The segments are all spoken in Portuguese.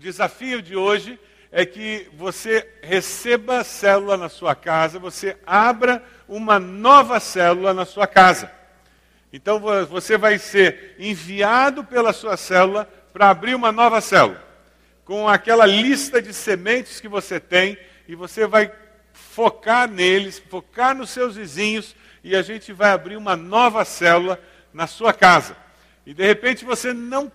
desafio de hoje é que você receba célula na sua casa, você abra uma nova célula na sua casa. Então você vai ser enviado pela sua célula para abrir uma nova célula, com aquela lista de sementes que você tem, e você vai focar neles, focar nos seus vizinhos, e a gente vai abrir uma nova célula na sua casa. E de repente você não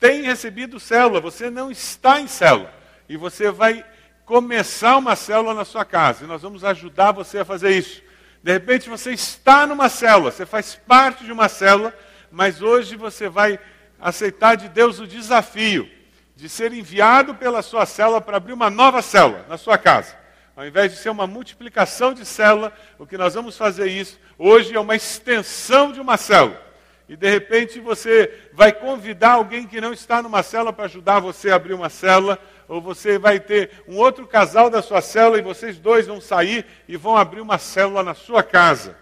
tem recebido célula, você não está em célula. E você vai começar uma célula na sua casa. E nós vamos ajudar você a fazer isso. De repente você está numa célula, você faz parte de uma célula, mas hoje você vai aceitar de Deus o desafio de ser enviado pela sua célula para abrir uma nova célula na sua casa. Ao invés de ser uma multiplicação de célula, o que nós vamos fazer isso hoje é uma extensão de uma célula. E de repente você vai convidar alguém que não está numa célula para ajudar você a abrir uma célula, ou você vai ter um outro casal da sua célula e vocês dois vão sair e vão abrir uma célula na sua casa.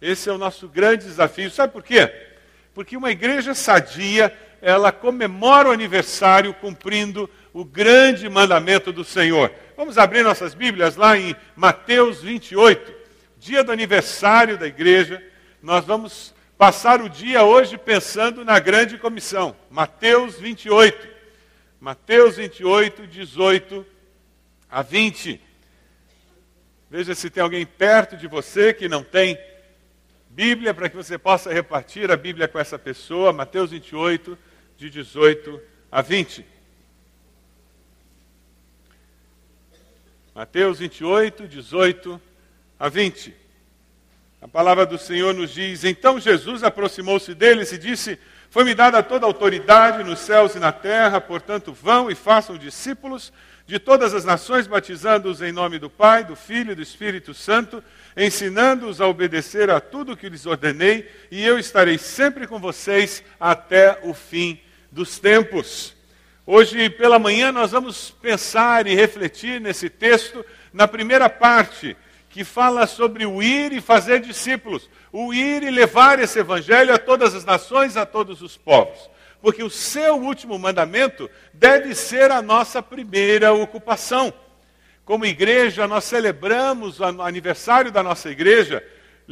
Esse é o nosso grande desafio. Sabe por quê? Porque uma igreja sadia, ela comemora o aniversário cumprindo o grande mandamento do Senhor. Vamos abrir nossas Bíblias lá em Mateus 28, dia do aniversário da igreja. Nós vamos passar o dia hoje pensando na grande comissão. Mateus 28. Mateus 28, 18 a 20. Veja se tem alguém perto de você que não tem Bíblia, para que você possa repartir a Bíblia com essa pessoa. Mateus 28, de 18 a 20. Mateus 28, 18 a 20. A palavra do Senhor nos diz: Então Jesus aproximou-se deles e disse: Foi-me dada toda a autoridade nos céus e na terra, portanto, vão e façam discípulos de todas as nações, batizando-os em nome do Pai, do Filho e do Espírito Santo, ensinando-os a obedecer a tudo o que lhes ordenei, e eu estarei sempre com vocês até o fim dos tempos. Hoje pela manhã nós vamos pensar e refletir nesse texto, na primeira parte que fala sobre o ir e fazer discípulos, o ir e levar esse evangelho a todas as nações, a todos os povos. Porque o seu último mandamento deve ser a nossa primeira ocupação. Como igreja, nós celebramos o aniversário da nossa igreja,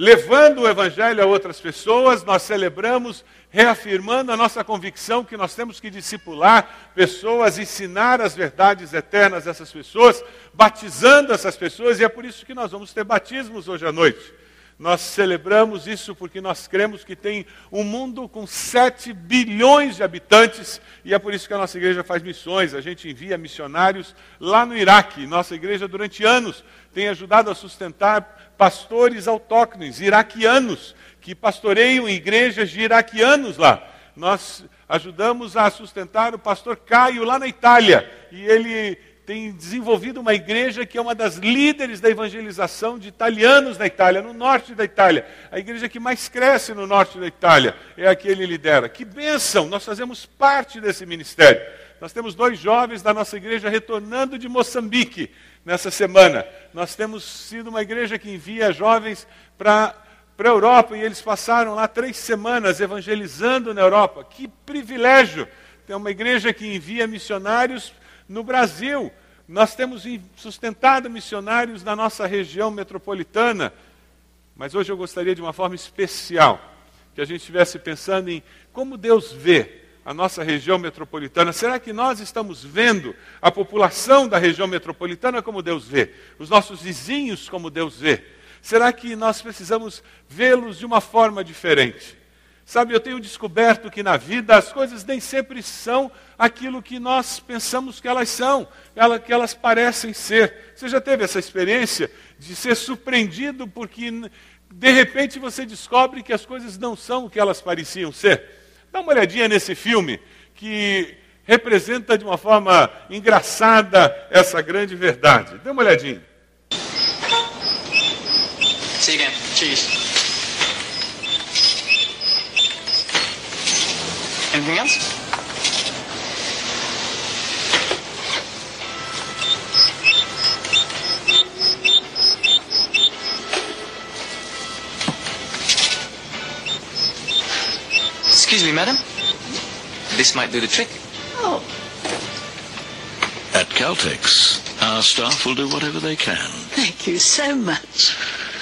levando o evangelho a outras pessoas, nós celebramos reafirmando a nossa convicção que nós temos que discipular pessoas, ensinar as verdades eternas a essas pessoas, batizando essas pessoas, e é por isso que nós vamos ter batismos hoje à noite. Nós celebramos isso porque nós cremos que tem um mundo com 7 bilhões de habitantes e é por isso que a nossa igreja faz missões. A gente envia missionários lá no Iraque. Nossa igreja, durante anos, tem ajudado a sustentar pastores autóctones, iraquianos, que pastoreiam igrejas de iraquianos lá. Nós ajudamos a sustentar o pastor Caio lá na Itália. E ele tem desenvolvido uma igreja que é uma das líderes da evangelização de italianos na Itália, no norte da Itália. A igreja que mais cresce no norte da Itália é a que ele lidera. Que bênção! Nós fazemos parte desse ministério. Nós temos dois jovens da nossa igreja retornando de Moçambique nessa semana. Nós temos sido uma igreja que envia jovens para a Europa e eles passaram lá três semanas evangelizando na Europa. Que privilégio! Tem uma igreja que envia missionários no Brasil. Nós temos sustentado missionários na nossa região metropolitana. Mas hoje eu gostaria de uma forma especial que a gente estivesse pensando em como Deus vê a nossa região metropolitana. Será que nós estamos vendo a população da região metropolitana como Deus vê? Os nossos vizinhos como Deus vê? Será que nós precisamos vê-los de uma forma diferente? Sabe, eu tenho descoberto que na vida as coisas nem sempre são aquilo que nós pensamos que elas são, que elas parecem ser. Você já teve essa experiência de ser surpreendido porque de repente você descobre que as coisas não são o que elas pareciam ser? Dá uma olhadinha nesse filme que representa de uma forma engraçada essa grande verdade. Dê uma olhadinha. See you again. Cheese. Anything else? Excuse me, madam. This might do the trick. Oh. At Caltex, our staff will do whatever they can Thank you so much.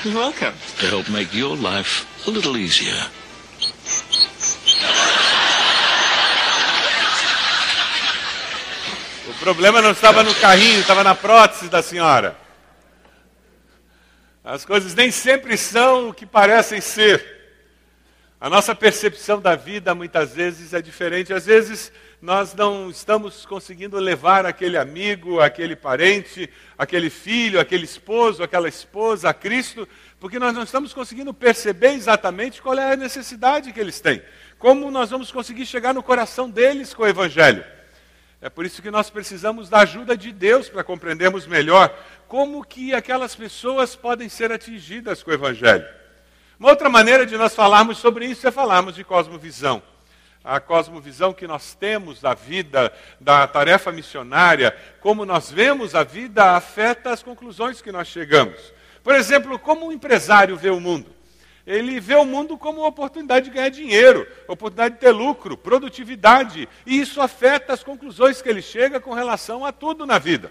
You're welcome. to help make your life a little easier. O problema não estava no carrinho, estava na prótese da senhora. As coisas nem sempre são o que parecem ser. A nossa percepção da vida muitas vezes é diferente. Às vezes nós não estamos conseguindo levar aquele amigo, aquele parente, aquele filho, aquele esposo, aquela esposa a Cristo, porque nós não estamos conseguindo perceber exatamente qual é a necessidade que eles têm. Como nós vamos conseguir chegar no coração deles com o Evangelho. É por isso que nós precisamos da ajuda de Deus para compreendermos melhor como que aquelas pessoas podem ser atingidas com o Evangelho. Uma outra maneira de nós falarmos sobre isso é falarmos de cosmovisão. A cosmovisão que nós temos da vida, da tarefa missionária, como nós vemos a vida, afeta as conclusões que nós chegamos. Por exemplo, como um empresário vê o mundo? Ele vê o mundo como uma oportunidade de ganhar dinheiro, oportunidade de ter lucro, produtividade, e isso afeta as conclusões que ele chega com relação a tudo na vida.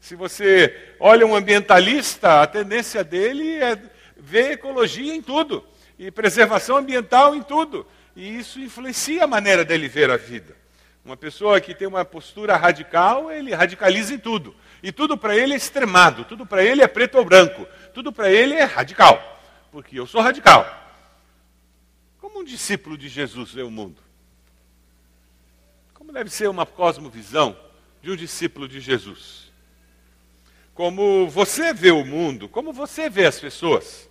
Se você olha um ambientalista, a tendência dele é ver ecologia em tudo, e preservação ambiental em tudo, e isso influencia a maneira dele ver a vida. Uma pessoa que tem uma postura radical, ele radicaliza em tudo. E tudo para ele é extremado, tudo para ele é preto ou branco, tudo para ele é radical porque eu sou radical. Como um discípulo de Jesus vê o mundo? Como deve ser uma cosmovisão de um discípulo de Jesus? Como você vê o mundo, como você vê as pessoas?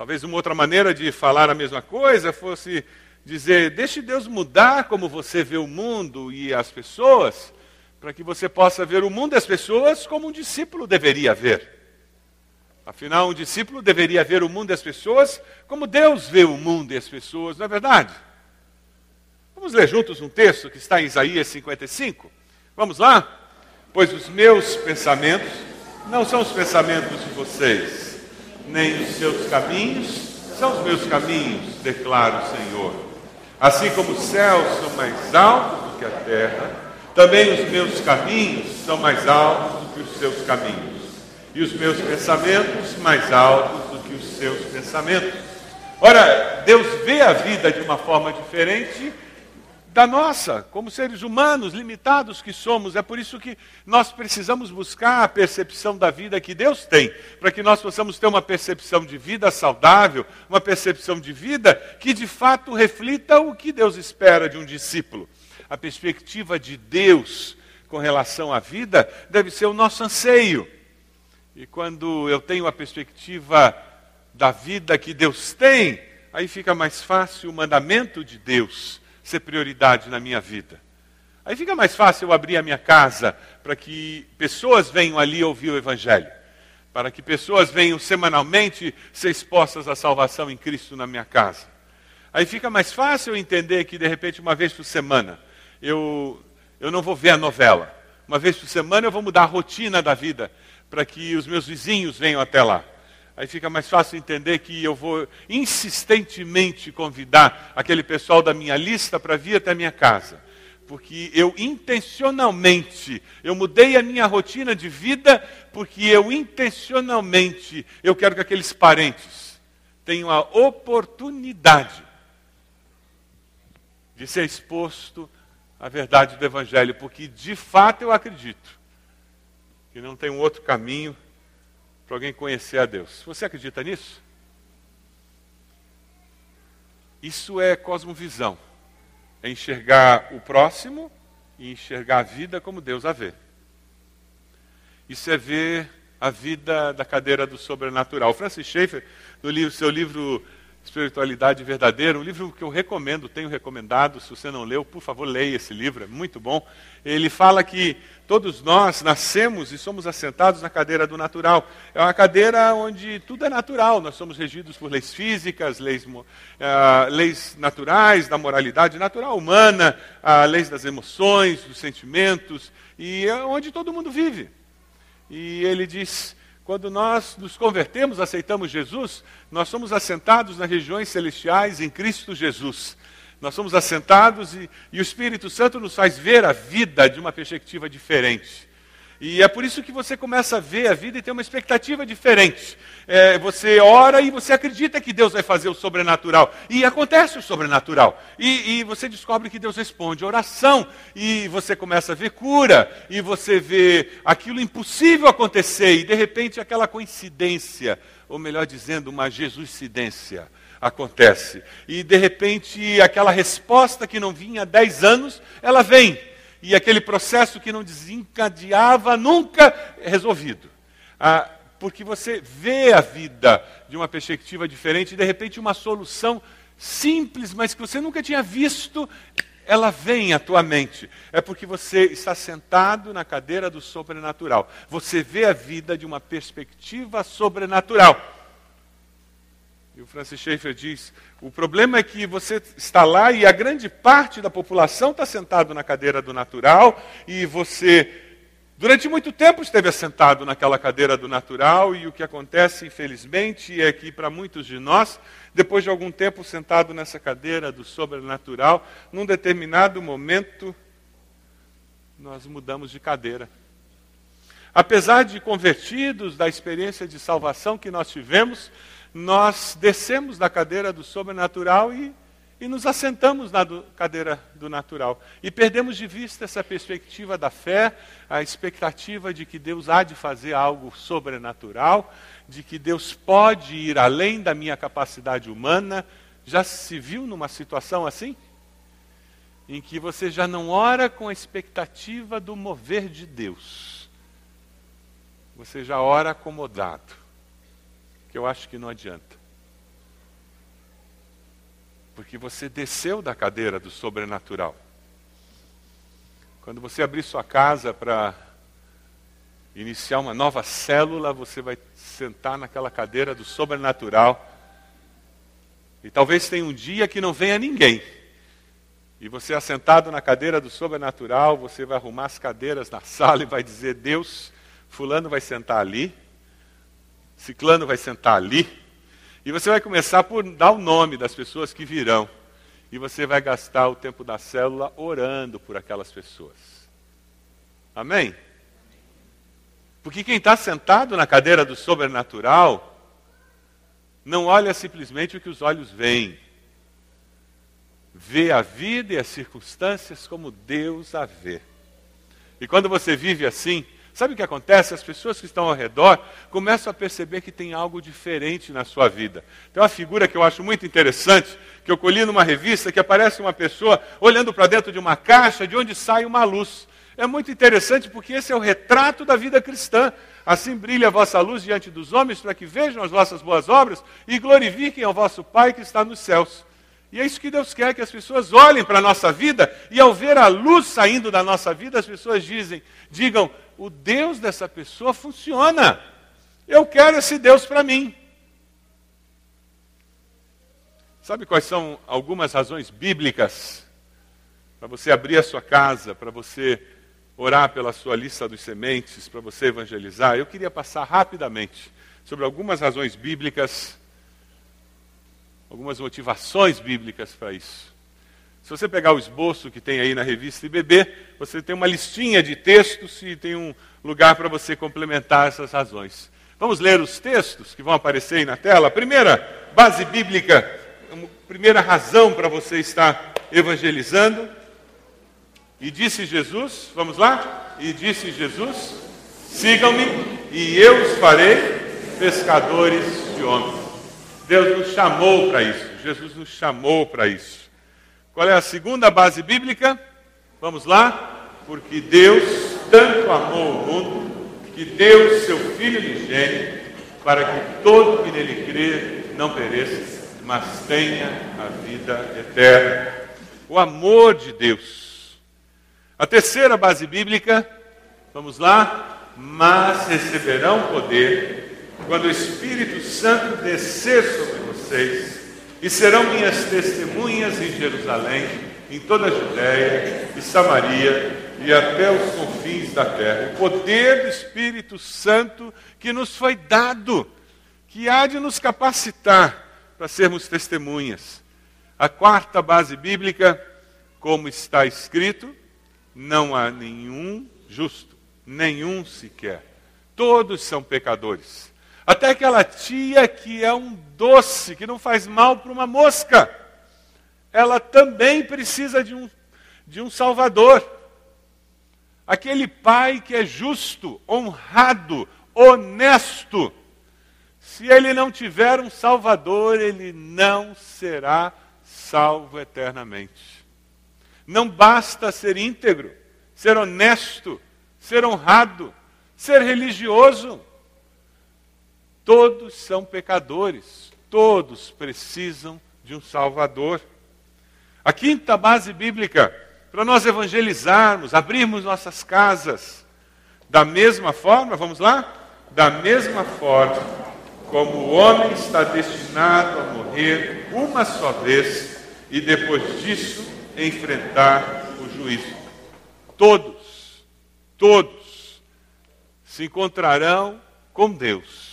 Talvez uma outra maneira de falar a mesma coisa fosse dizer: deixe Deus mudar como você vê o mundo e as pessoas, para que você possa ver o mundo e as pessoas como um discípulo deveria ver. Afinal, um discípulo deveria ver o mundo e as pessoas como Deus vê o mundo e as pessoas, não é verdade? Vamos ler juntos um texto que está em Isaías 55? Vamos lá? Pois os meus pensamentos não são os pensamentos de vocês, nem os seus caminhos são os meus caminhos, declara o Senhor. Assim como os céus são mais altos do que a terra, também os meus caminhos são mais altos do que os seus caminhos e os meus pensamentos mais altos do que os seus pensamentos. Ora, Deus vê a vida de uma forma diferente da nossa, como seres humanos limitados que somos. É por isso que nós precisamos buscar a percepção da vida que Deus tem, para que nós possamos ter uma percepção de vida saudável, uma percepção de vida que de fato reflita o que Deus espera de um discípulo. A perspectiva de Deus com relação à vida deve ser o nosso anseio. E quando eu tenho a perspectiva da vida que Deus tem, aí fica mais fácil o mandamento de Deus ser prioridade na minha vida. Aí fica mais fácil eu abrir a minha casa para que pessoas venham ali ouvir o Evangelho. Para que pessoas venham semanalmente ser expostas à salvação em Cristo na minha casa. Aí fica mais fácil eu entender que, de repente, uma vez por semana, eu, eu não vou ver a novela. Uma vez por semana eu vou mudar a rotina da vida para que os meus vizinhos venham até lá. Aí fica mais fácil entender que eu vou insistentemente convidar aquele pessoal da minha lista para vir até a minha casa. Porque eu intencionalmente, eu mudei a minha rotina de vida, porque eu intencionalmente, eu quero que aqueles parentes tenham a oportunidade de ser exposto à verdade do Evangelho, porque de fato eu acredito que não tem um outro caminho para alguém conhecer a Deus. Você acredita nisso? Isso é cosmovisão. É enxergar o próximo e enxergar a vida como Deus a vê. Isso é ver a vida da cadeira do sobrenatural. Francis Schaeffer, no livro, seu livro Espiritualidade Verdadeira, um livro que eu recomendo, tenho recomendado, se você não leu, por favor, leia esse livro, é muito bom. Ele fala que todos nós nascemos e somos assentados na cadeira do natural. É uma cadeira onde tudo é natural, nós somos regidos por leis físicas, leis, uh, leis naturais, da moralidade natural humana, uh, leis das emoções, dos sentimentos, e é onde todo mundo vive. E ele diz quando nós nos convertemos, aceitamos Jesus, nós somos assentados nas regiões celestiais em Cristo Jesus. Nós somos assentados e, e o Espírito Santo nos faz ver a vida de uma perspectiva diferente. E é por isso que você começa a ver a vida e tem uma expectativa diferente. É, você ora e você acredita que Deus vai fazer o sobrenatural. E acontece o sobrenatural. E, e, você descobre que Deus responde oração. E você começa a ver cura. E você vê aquilo impossível acontecer. E de repente aquela coincidência, ou melhor dizendo, uma Jesuscidência acontece. E de repente aquela resposta que não vinha há 10 anos, ela vem e aquele processo que não desencadeava nunca resolvido. Ah, porque você vê a vida de uma perspectiva diferente e de repente uma solução simples, mas que você nunca tinha visto, ela vem à tua mente. É porque você está sentado na cadeira do sobrenatural. Você vê a vida de uma perspectiva sobrenatural. E o Francis Schaeffer diz: o problema é que você está lá e a grande parte da população está sentado na cadeira do natural e você, durante muito tempo, esteve assentado naquela cadeira do natural e o que acontece, infelizmente, é que para muitos de nós, depois de algum tempo sentado nessa cadeira do sobrenatural, num determinado momento, nós mudamos de cadeira. Apesar de convertidos da experiência de salvação que nós tivemos, nós descemos da cadeira do sobrenatural e, e nos assentamos na do, cadeira do natural. E perdemos de vista essa perspectiva da fé, a expectativa de que Deus há de fazer algo sobrenatural, de que Deus pode ir além da minha capacidade humana. Já se viu numa situação assim? Em que você já não ora com a expectativa do mover de Deus. Você já ora acomodado que eu acho que não adianta. Porque você desceu da cadeira do sobrenatural. Quando você abrir sua casa para iniciar uma nova célula, você vai sentar naquela cadeira do sobrenatural. E talvez tenha um dia que não venha ninguém. E você assentado na cadeira do sobrenatural, você vai arrumar as cadeiras na sala e vai dizer: Deus, Fulano vai sentar ali, Ciclano vai sentar ali. E você vai começar por dar o nome das pessoas que virão. E você vai gastar o tempo da célula orando por aquelas pessoas. Amém? Porque quem está sentado na cadeira do sobrenatural não olha simplesmente o que os olhos veem. Vê a vida e as circunstâncias como Deus a vê. E quando você vive assim, Sabe o que acontece? As pessoas que estão ao redor começam a perceber que tem algo diferente na sua vida. Tem uma figura que eu acho muito interessante, que eu colhi numa revista, que aparece uma pessoa olhando para dentro de uma caixa de onde sai uma luz. É muito interessante porque esse é o retrato da vida cristã. Assim brilha a vossa luz diante dos homens, para que vejam as vossas boas obras e glorifiquem ao vosso Pai que está nos céus. E é isso que Deus quer, que as pessoas olhem para a nossa vida e ao ver a luz saindo da nossa vida, as pessoas dizem, digam, o Deus dessa pessoa funciona. Eu quero esse Deus para mim. Sabe quais são algumas razões bíblicas para você abrir a sua casa, para você orar pela sua lista dos sementes, para você evangelizar? Eu queria passar rapidamente sobre algumas razões bíblicas, algumas motivações bíblicas para isso. Se você pegar o esboço que tem aí na revista IBB, você tem uma listinha de textos e tem um lugar para você complementar essas razões. Vamos ler os textos que vão aparecer aí na tela. A primeira base bíblica, a primeira razão para você estar evangelizando. E disse Jesus, vamos lá? E disse Jesus: sigam-me e eu os farei pescadores de homens. Deus nos chamou para isso, Jesus nos chamou para isso. Qual é a segunda base bíblica? Vamos lá? Porque Deus tanto amou o mundo que deu seu Filho unigênito para que todo que nele crê não pereça, mas tenha a vida eterna. O amor de Deus. A terceira base bíblica, vamos lá? Mas receberão poder quando o Espírito Santo descer sobre vocês e serão minhas testemunhas em Jerusalém, em toda a Judéia e Samaria e até os confins da terra. O poder do Espírito Santo que nos foi dado, que há de nos capacitar para sermos testemunhas. A quarta base bíblica, como está escrito, não há nenhum justo, nenhum sequer. Todos são pecadores. Até aquela tia que é um doce, que não faz mal para uma mosca, ela também precisa de um, de um Salvador. Aquele pai que é justo, honrado, honesto, se ele não tiver um Salvador, ele não será salvo eternamente. Não basta ser íntegro, ser honesto, ser honrado, ser religioso. Todos são pecadores, todos precisam de um Salvador. A quinta base bíblica para nós evangelizarmos, abrirmos nossas casas, da mesma forma, vamos lá? Da mesma forma como o homem está destinado a morrer uma só vez e depois disso enfrentar o juízo. Todos, todos se encontrarão com Deus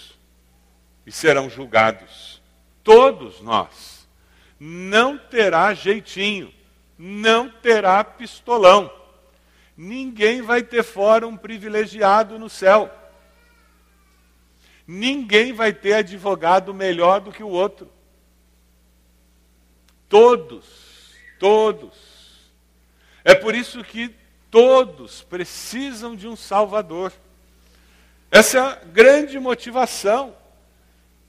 e serão julgados. Todos nós. Não terá jeitinho, não terá pistolão. Ninguém vai ter fora um privilegiado no céu. Ninguém vai ter advogado melhor do que o outro. Todos, todos. É por isso que todos precisam de um Salvador. Essa é a grande motivação.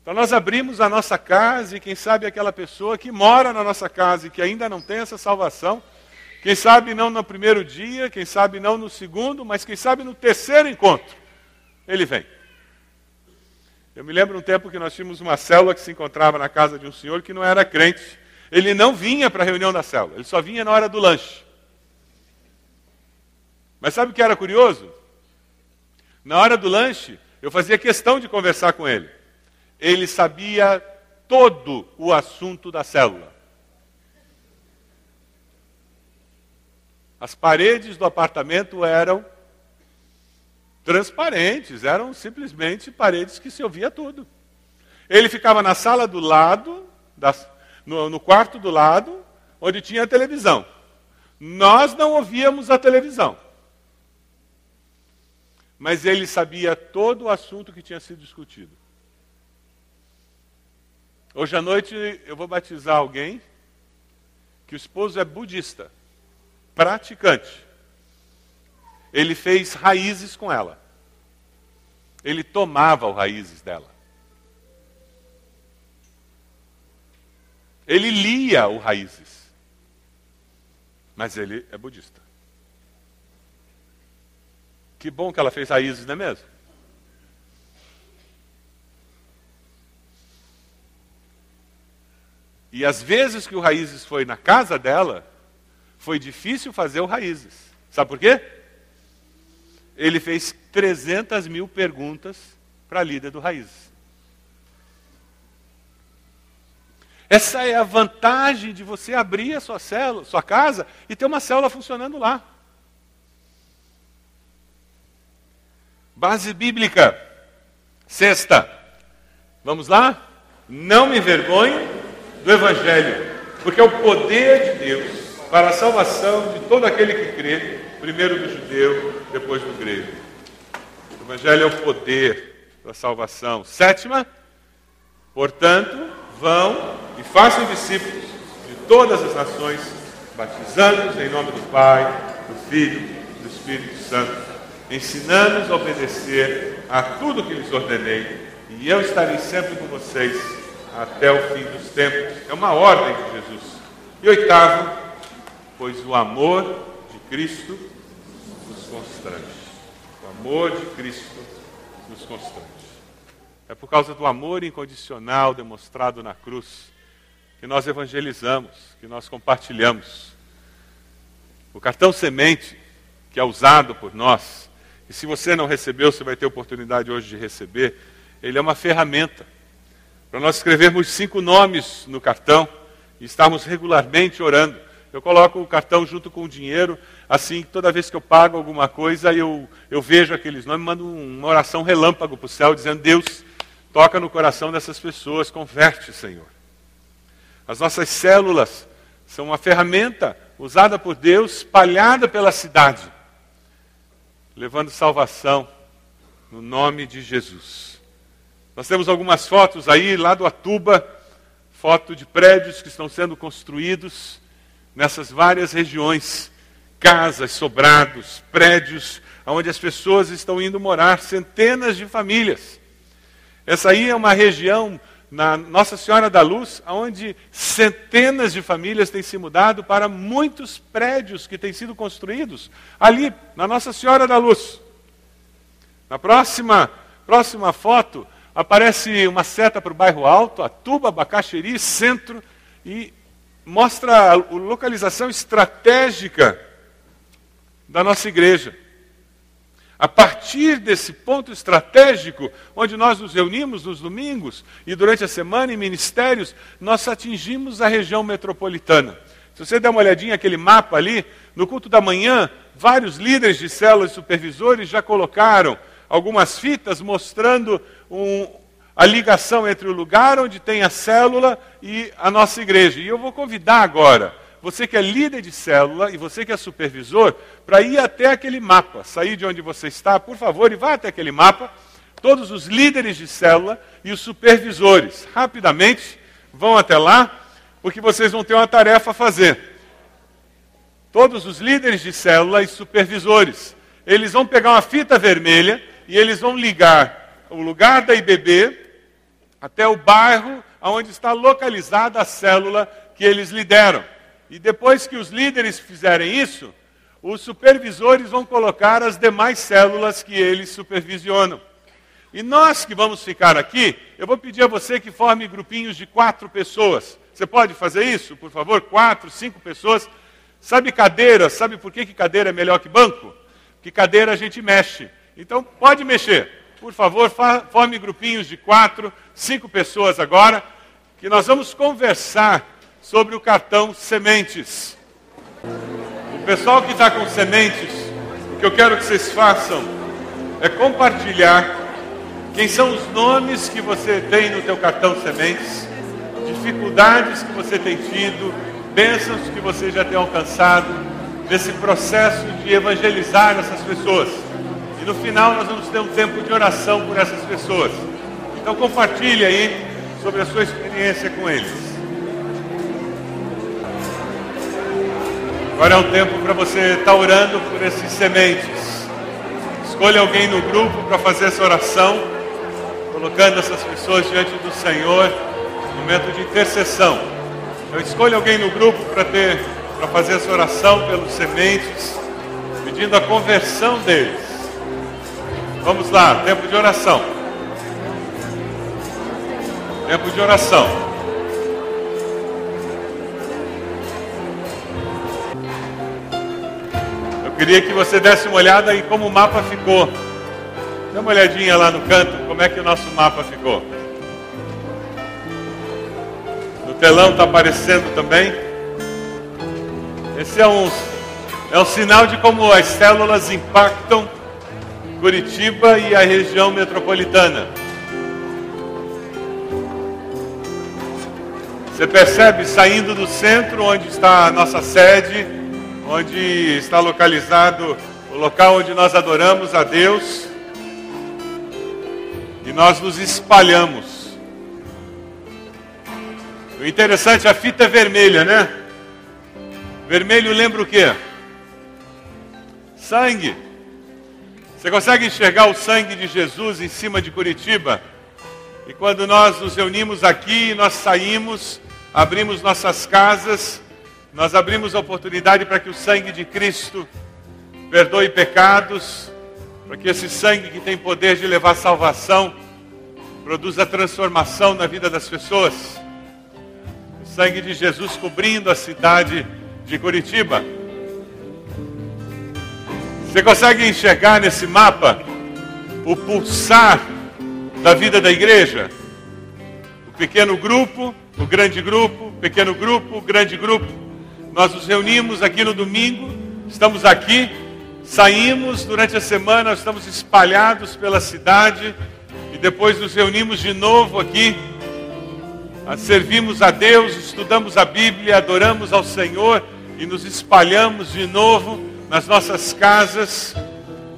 Então nós abrimos a nossa casa e quem sabe aquela pessoa que mora na nossa casa e que ainda não tem essa salvação, quem sabe não no primeiro dia, quem sabe não no segundo, mas quem sabe no terceiro encontro, ele vem. Eu me lembro um tempo que nós tínhamos uma célula que se encontrava na casa de um senhor que não era crente. Ele não vinha para a reunião da célula, ele só vinha na hora do lanche. Mas sabe o que era curioso? Na hora do lanche, eu fazia questão de conversar com ele. Ele sabia todo o assunto da célula. As paredes do apartamento eram transparentes, eram simplesmente paredes que se ouvia tudo. Ele ficava na sala do lado, no, quarto do lado, onde tinha a televisão. Nós não ouvíamos a televisão. Mas ele sabia todo o assunto que tinha sido discutido. Hoje à noite eu vou batizar alguém que o esposo é budista, praticante ele fez raízes com ela. Ele tomava o raízes dela. Ele lia o raízes. Mas ele é budista. Que bom que ela fez raízes, não é mesmo? E às vezes que o Raízes foi na casa dela, foi difícil fazer o Raízes. Sabe por quê? ele fez 300 mil perguntas para a líder do Raiz. Essa é a vantagem de você abrir a sua célula, sua casa e ter uma célula funcionando lá. Base bíblica. Sexta. Vamos lá? Não me envergonhe do Evangelho, porque é o poder de Deus para a salvação de todo aquele que crê, primeiro do judeu, depois do grego. O Evangelho é o poder da salvação. Sétima, portanto, vão e façam discípulos de todas as nações, batizando-os em nome do Pai, do Filho e do Espírito Santo, ensinando-os a obedecer a tudo que lhes ordenei, e eu estarei sempre com vocês até o fim dos tempos. É uma ordem de Jesus. E oitavo, pois o amor de Cristo nos constrange. O amor de Cristo nos constrange. É por causa do amor incondicional demonstrado na cruz que nós evangelizamos, que nós compartilhamos. O cartão semente que é usado por nós, e se você não recebeu, você vai ter oportunidade hoje de receber, ele é uma ferramenta para nós escrevermos cinco nomes no cartão e estarmos regularmente orando eu coloco o cartão junto com o dinheiro, assim, toda vez que eu pago alguma coisa, eu, eu vejo aqueles nomes, mando uma oração relâmpago para o céu, dizendo: Deus, toca no coração dessas pessoas, converte, Senhor. As nossas células são uma ferramenta usada por Deus, espalhada pela cidade, levando salvação no nome de Jesus. Nós temos algumas fotos aí lá do Atuba, foto de prédios que estão sendo construídos nessas várias regiões, casas, sobrados, prédios, onde as pessoas estão indo morar, centenas de famílias. Essa aí é uma região na Nossa Senhora da Luz, onde centenas de famílias têm se mudado para muitos prédios que têm sido construídos ali na Nossa Senhora da Luz. Na próxima, próxima foto aparece uma seta para o bairro Alto, Atuba, Bacaxeri, centro, e mostra a localização estratégica da nossa igreja. A partir desse ponto estratégico, onde nós nos reunimos nos domingos e durante a semana em ministérios, nós atingimos a região metropolitana. Se você der uma olhadinha aquele mapa ali, no culto da manhã, vários líderes de células e supervisores já colocaram algumas fitas mostrando um, a ligação entre o lugar onde tem a célula e a nossa igreja. E eu vou convidar agora você que é líder de célula e você que é supervisor, para ir até aquele mapa, sair de onde você está, por favor, e vá até aquele mapa. Todos os líderes de célula e os supervisores, rapidamente, vão até lá, porque vocês vão ter uma tarefa a fazer. Todos os líderes de célula e supervisores, eles vão pegar uma fita vermelha e eles vão ligar o lugar da IBB até o bairro onde está localizada a célula que eles lideram. E depois que os líderes fizerem isso, os supervisores vão colocar as demais células que eles supervisionam. E nós que vamos ficar aqui, eu vou pedir a você que forme grupinhos de quatro pessoas. Você pode fazer isso, por favor? Quatro, cinco pessoas. Sabe cadeira? Sabe por que, que cadeira é melhor que banco? Que cadeira a gente mexe. Então pode mexer. Por favor, forme grupinhos de quatro, cinco pessoas agora, que nós vamos conversar sobre o cartão sementes. O pessoal que está com sementes, o que eu quero que vocês façam é compartilhar quem são os nomes que você tem no teu cartão sementes, dificuldades que você tem tido, bênçãos que você já tem alcançado nesse processo de evangelizar essas pessoas. No final nós vamos ter um tempo de oração por essas pessoas. Então compartilhe aí sobre a sua experiência com eles. Agora é um tempo para você estar tá orando por esses sementes. Escolha alguém no grupo para fazer essa oração, colocando essas pessoas diante do Senhor, momento de intercessão. Então escolha alguém no grupo para ter, para fazer essa oração pelos sementes, pedindo a conversão deles. Vamos lá, tempo de oração. Tempo de oração. Queria que você desse uma olhada em como o mapa ficou. Dê uma olhadinha lá no canto, como é que o nosso mapa ficou. No telão está aparecendo também. Esse é um, é um sinal de como as células impactam Curitiba e a região metropolitana. Você percebe saindo do centro, onde está a nossa sede, onde está localizado o local onde nós adoramos a Deus e nós nos espalhamos. O interessante, a fita é vermelha, né? Vermelho lembra o quê? Sangue. Você consegue enxergar o sangue de Jesus em cima de Curitiba? E quando nós nos reunimos aqui, nós saímos, abrimos nossas casas, nós abrimos a oportunidade para que o sangue de Cristo perdoe pecados, para que esse sangue que tem poder de levar salvação produza transformação na vida das pessoas. O sangue de Jesus cobrindo a cidade de Curitiba. Você consegue enxergar nesse mapa o pulsar da vida da igreja? O pequeno grupo, o grande grupo, pequeno grupo, grande grupo nós nos reunimos aqui no domingo, estamos aqui, saímos durante a semana, estamos espalhados pela cidade e depois nos reunimos de novo aqui. servimos a Deus, estudamos a Bíblia, adoramos ao Senhor e nos espalhamos de novo nas nossas casas.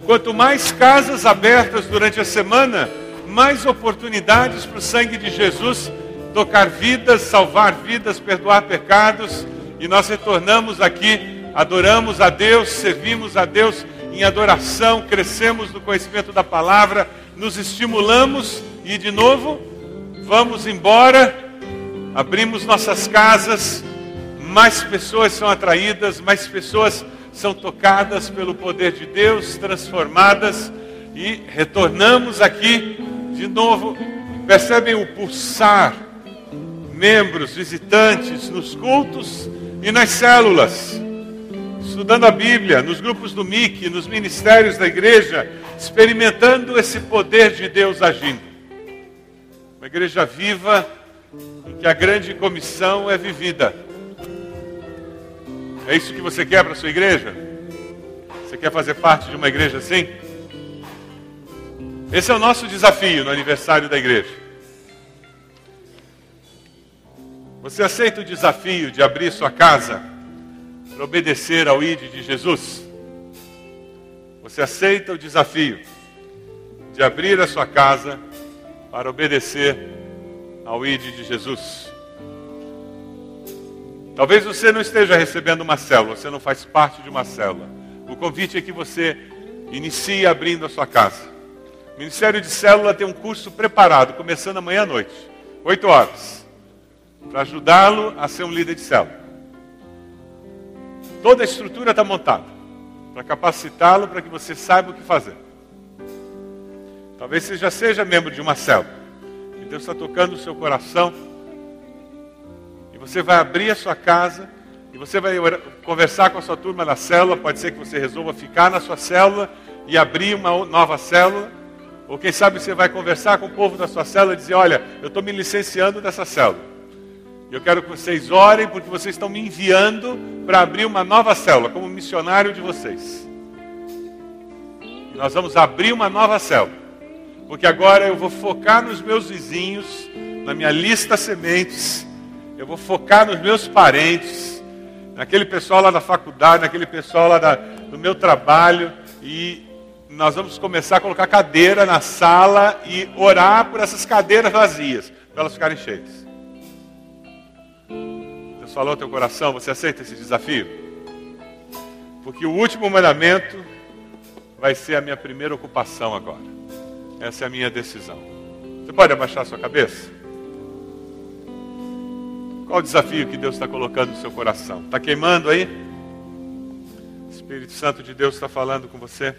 Quanto mais casas abertas durante a semana, mais oportunidades para o sangue de Jesus tocar vidas, salvar vidas, perdoar pecados. E nós retornamos aqui, adoramos a Deus, servimos a Deus em adoração, crescemos no conhecimento da palavra, nos estimulamos e de novo vamos embora, abrimos nossas casas, mais pessoas são atraídas, mais pessoas são tocadas pelo poder de Deus, transformadas e retornamos aqui de novo. Percebem o pulsar, membros, visitantes nos cultos e nas células estudando a Bíblia, nos grupos do MIC, nos ministérios da igreja, experimentando esse poder de Deus agindo. Uma igreja viva em que a grande comissão é vivida. É isso que você quer para a sua igreja? Você quer fazer parte de uma igreja assim? Esse é o nosso desafio no aniversário da igreja. Você aceita o desafio de abrir sua casa para obedecer ao ID de Jesus? Você aceita o desafio de abrir a sua casa para obedecer ao ID de Jesus? Talvez você não esteja recebendo uma célula, você não faz parte de uma célula. O convite é que você inicie abrindo a sua casa. O Ministério de Célula tem um curso preparado, começando amanhã à noite, 8 horas, para ajudá-lo a ser um líder de célula. Toda a estrutura está montada para capacitá-lo para que você saiba o que fazer. Talvez você já seja membro de uma célula. E Deus está tocando o seu coração. Você vai abrir a sua casa. E você vai conversar com a sua turma na célula. Pode ser que você resolva ficar na sua célula e abrir uma nova célula. Ou quem sabe você vai conversar com o povo da sua célula e dizer: Olha, eu estou me licenciando dessa célula. Eu quero que vocês orem, porque vocês estão me enviando para abrir uma nova célula, como missionário de vocês. Nós vamos abrir uma nova célula, porque agora eu vou focar nos meus vizinhos, na minha lista sementes, eu vou focar nos meus parentes, naquele pessoal lá da faculdade, naquele pessoal lá da, do meu trabalho, e nós vamos começar a colocar cadeira na sala e orar por essas cadeiras vazias, para elas ficarem cheias. Deus falou ao teu coração, você aceita esse desafio? Porque o último mandamento vai ser a minha primeira ocupação agora. Essa é a minha decisão. Você pode abaixar sua cabeça? Qual o desafio que Deus está colocando no seu coração? Está queimando aí? O Espírito Santo de Deus está falando com você?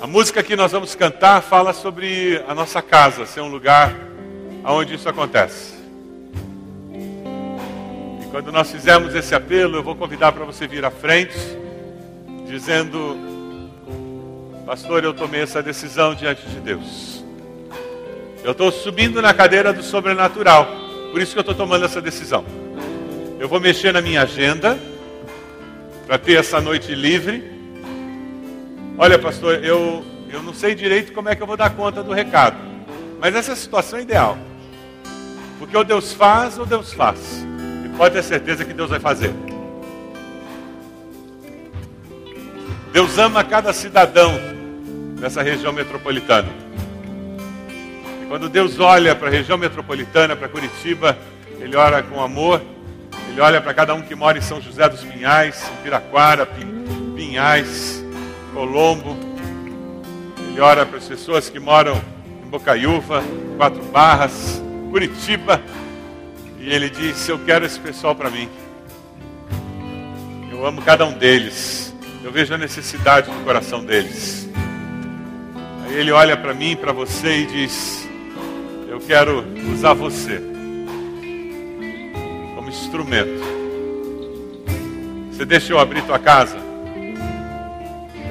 A música que nós vamos cantar fala sobre a nossa casa ser um lugar onde isso acontece. Quando nós fizermos esse apelo, eu vou convidar para você vir à frente, dizendo: Pastor, eu tomei essa decisão diante de Deus. Eu estou subindo na cadeira do sobrenatural, por isso que eu estou tomando essa decisão. Eu vou mexer na minha agenda para ter essa noite livre. Olha, pastor, eu, eu não sei direito como é que eu vou dar conta do recado, mas essa é situação ideal. Porque ou Deus faz ou Deus faz. Pode ter certeza que Deus vai fazer. Deus ama cada cidadão dessa região metropolitana. Quando Deus olha para a região metropolitana, para Curitiba, Ele olha com amor. Ele olha para cada um que mora em São José dos Pinhais, em Piraquara, Pinhais, Colombo. Ele olha para as pessoas que moram em Bocaiúva, Quatro Barras, Curitiba. E ele disse: Eu quero esse pessoal para mim. Eu amo cada um deles. Eu vejo a necessidade do coração deles. Aí ele olha para mim, para você e diz: Eu quero usar você como instrumento. Você deixa eu abrir tua casa?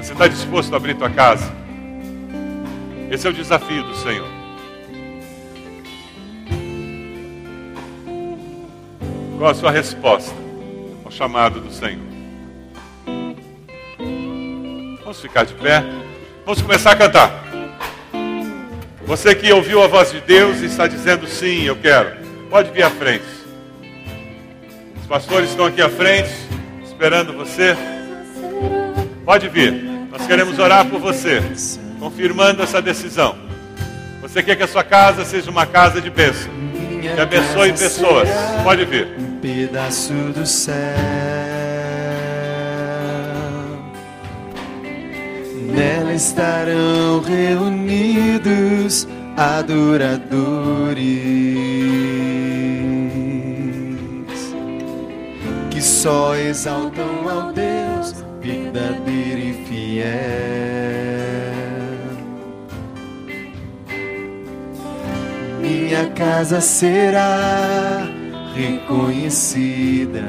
Você está disposto a abrir tua casa? Esse é o desafio do Senhor. Qual a sua resposta ao chamado do Senhor? Vamos ficar de pé. Vamos começar a cantar. Você que ouviu a voz de Deus e está dizendo sim, eu quero, pode vir à frente. Os pastores estão aqui à frente, esperando você. Pode vir. Nós queremos orar por você, confirmando essa decisão. Você quer que a sua casa seja uma casa de bênção, que abençoe pessoas. Pode vir. Um pedaço do céu. Nela estarão reunidos adoradores que só exaltam ao Deus verdadeiro e fiel. Minha casa será reconhecida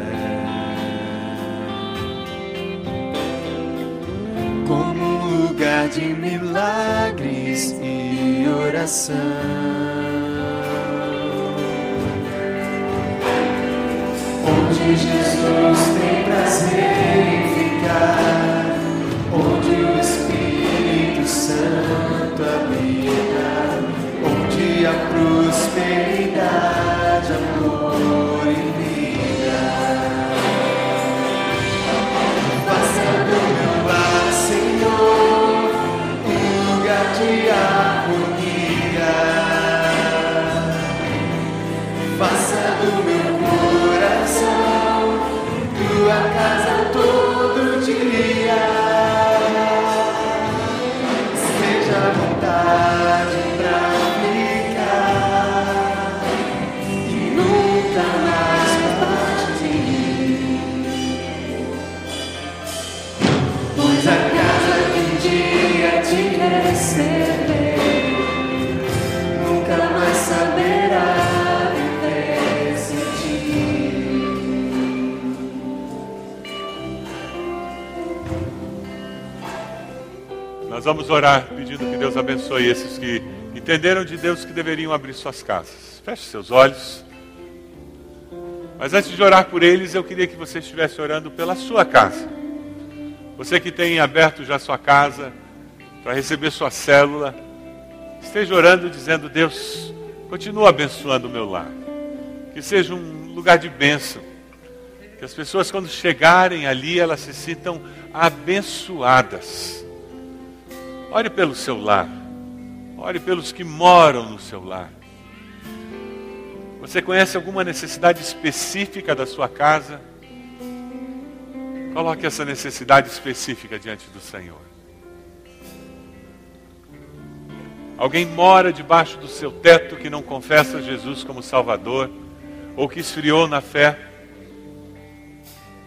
de milagres e oração. Onde Jesus tem prazer em ficar, onde o Espírito Santo habita, onde a prosperidade, Pois a casa que um dia te receber vamos orar pedindo que Deus abençoe esses que entenderam de Deus que deveriam abrir suas casas. Feche seus olhos. Mas antes de orar por eles, eu queria que você estivesse orando pela sua casa. Você que tem aberto já sua casa para receber sua célula, esteja orando dizendo: Deus, continua abençoando o meu lar. Que seja um lugar de bênção. Que as pessoas, quando chegarem ali, elas se sintam abençoadas. Ore pelo seu lar. Ore pelos que moram no seu lar. Você conhece alguma necessidade específica da sua casa? Coloque essa necessidade específica diante do Senhor. Alguém mora debaixo do seu teto que não confessa Jesus como Salvador ou que esfriou na fé?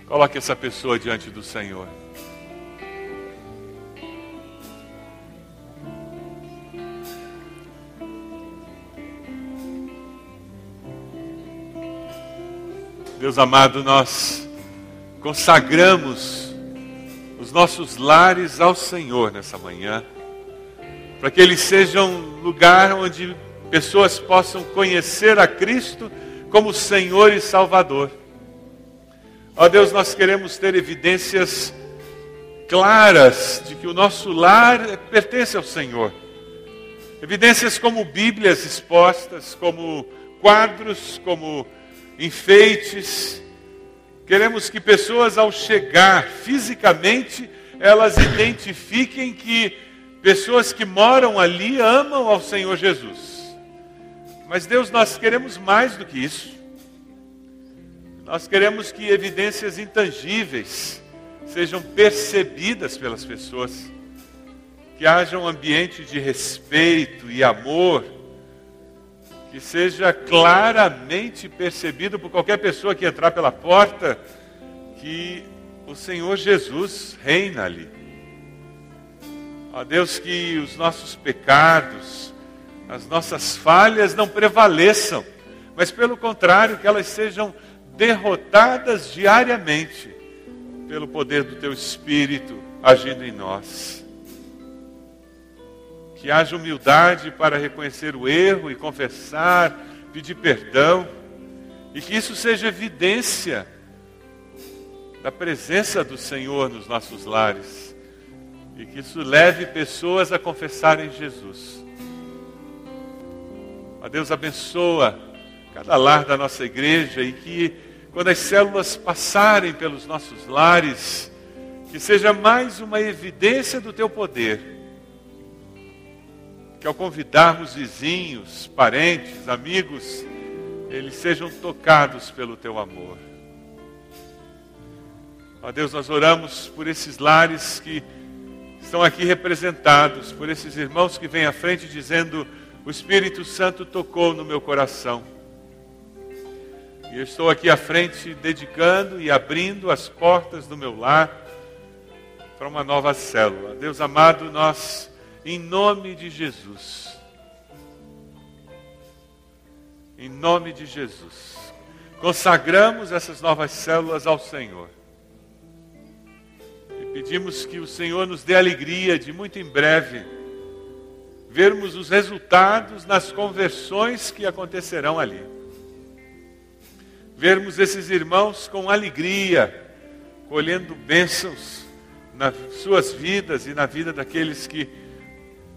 Coloque essa pessoa diante do Senhor. Deus amado, nós consagramos os nossos lares ao Senhor nessa manhã, para que eles sejam um lugar onde pessoas possam conhecer a Cristo como Senhor e Salvador. Ó Deus, nós queremos ter evidências claras de que o nosso lar pertence ao Senhor. Evidências como Bíblias expostas, como quadros, como enfeites. Queremos que pessoas, ao chegar fisicamente, elas identifiquem que pessoas que moram ali amam ao Senhor Jesus. Mas, Deus, nós queremos mais do que isso. Nós queremos que evidências intangíveis sejam percebidas pelas pessoas, que haja um ambiente de respeito e amor que seja claramente percebido por qualquer pessoa que entrar pela porta que o Senhor Jesus reina ali. Ó Deus, que os nossos pecados, as nossas falhas não prevaleçam, mas pelo contrário, que elas sejam derrotadas diariamente pelo poder do Teu Espírito agindo em nós que haja humildade para reconhecer o erro e confessar, pedir perdão, e que isso seja evidência da presença do Senhor nos nossos lares, e que isso leve pessoas a confessarem Jesus. Ó Deus, abençoa cada lar da nossa igreja e que, quando as células passarem pelos nossos lares, que seja mais uma evidência do teu poder. Que ao convidarmos vizinhos, parentes, amigos, eles sejam tocados pelo teu amor. Ó Deus, nós oramos por esses lares que estão aqui representados, por esses irmãos que vêm à frente dizendo: O Espírito Santo tocou no meu coração. E eu estou aqui à frente dedicando e abrindo as portas do meu lar para uma nova célula. Deus amado, nós, em nome de Jesus, em nome de Jesus, consagramos essas novas células ao Senhor. E pedimos que o Senhor nos dê alegria de muito em breve vermos os resultados nas conversões que acontecerão ali. Vermos esses irmãos com alegria, colhendo bênçãos nas suas vidas e na vida daqueles que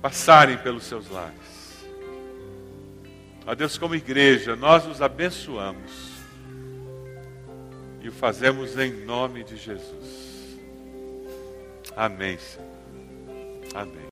passarem pelos seus lares. A Deus, como igreja, nós os abençoamos e o fazemos em nome de Jesus. Amém, Senhor. Amém.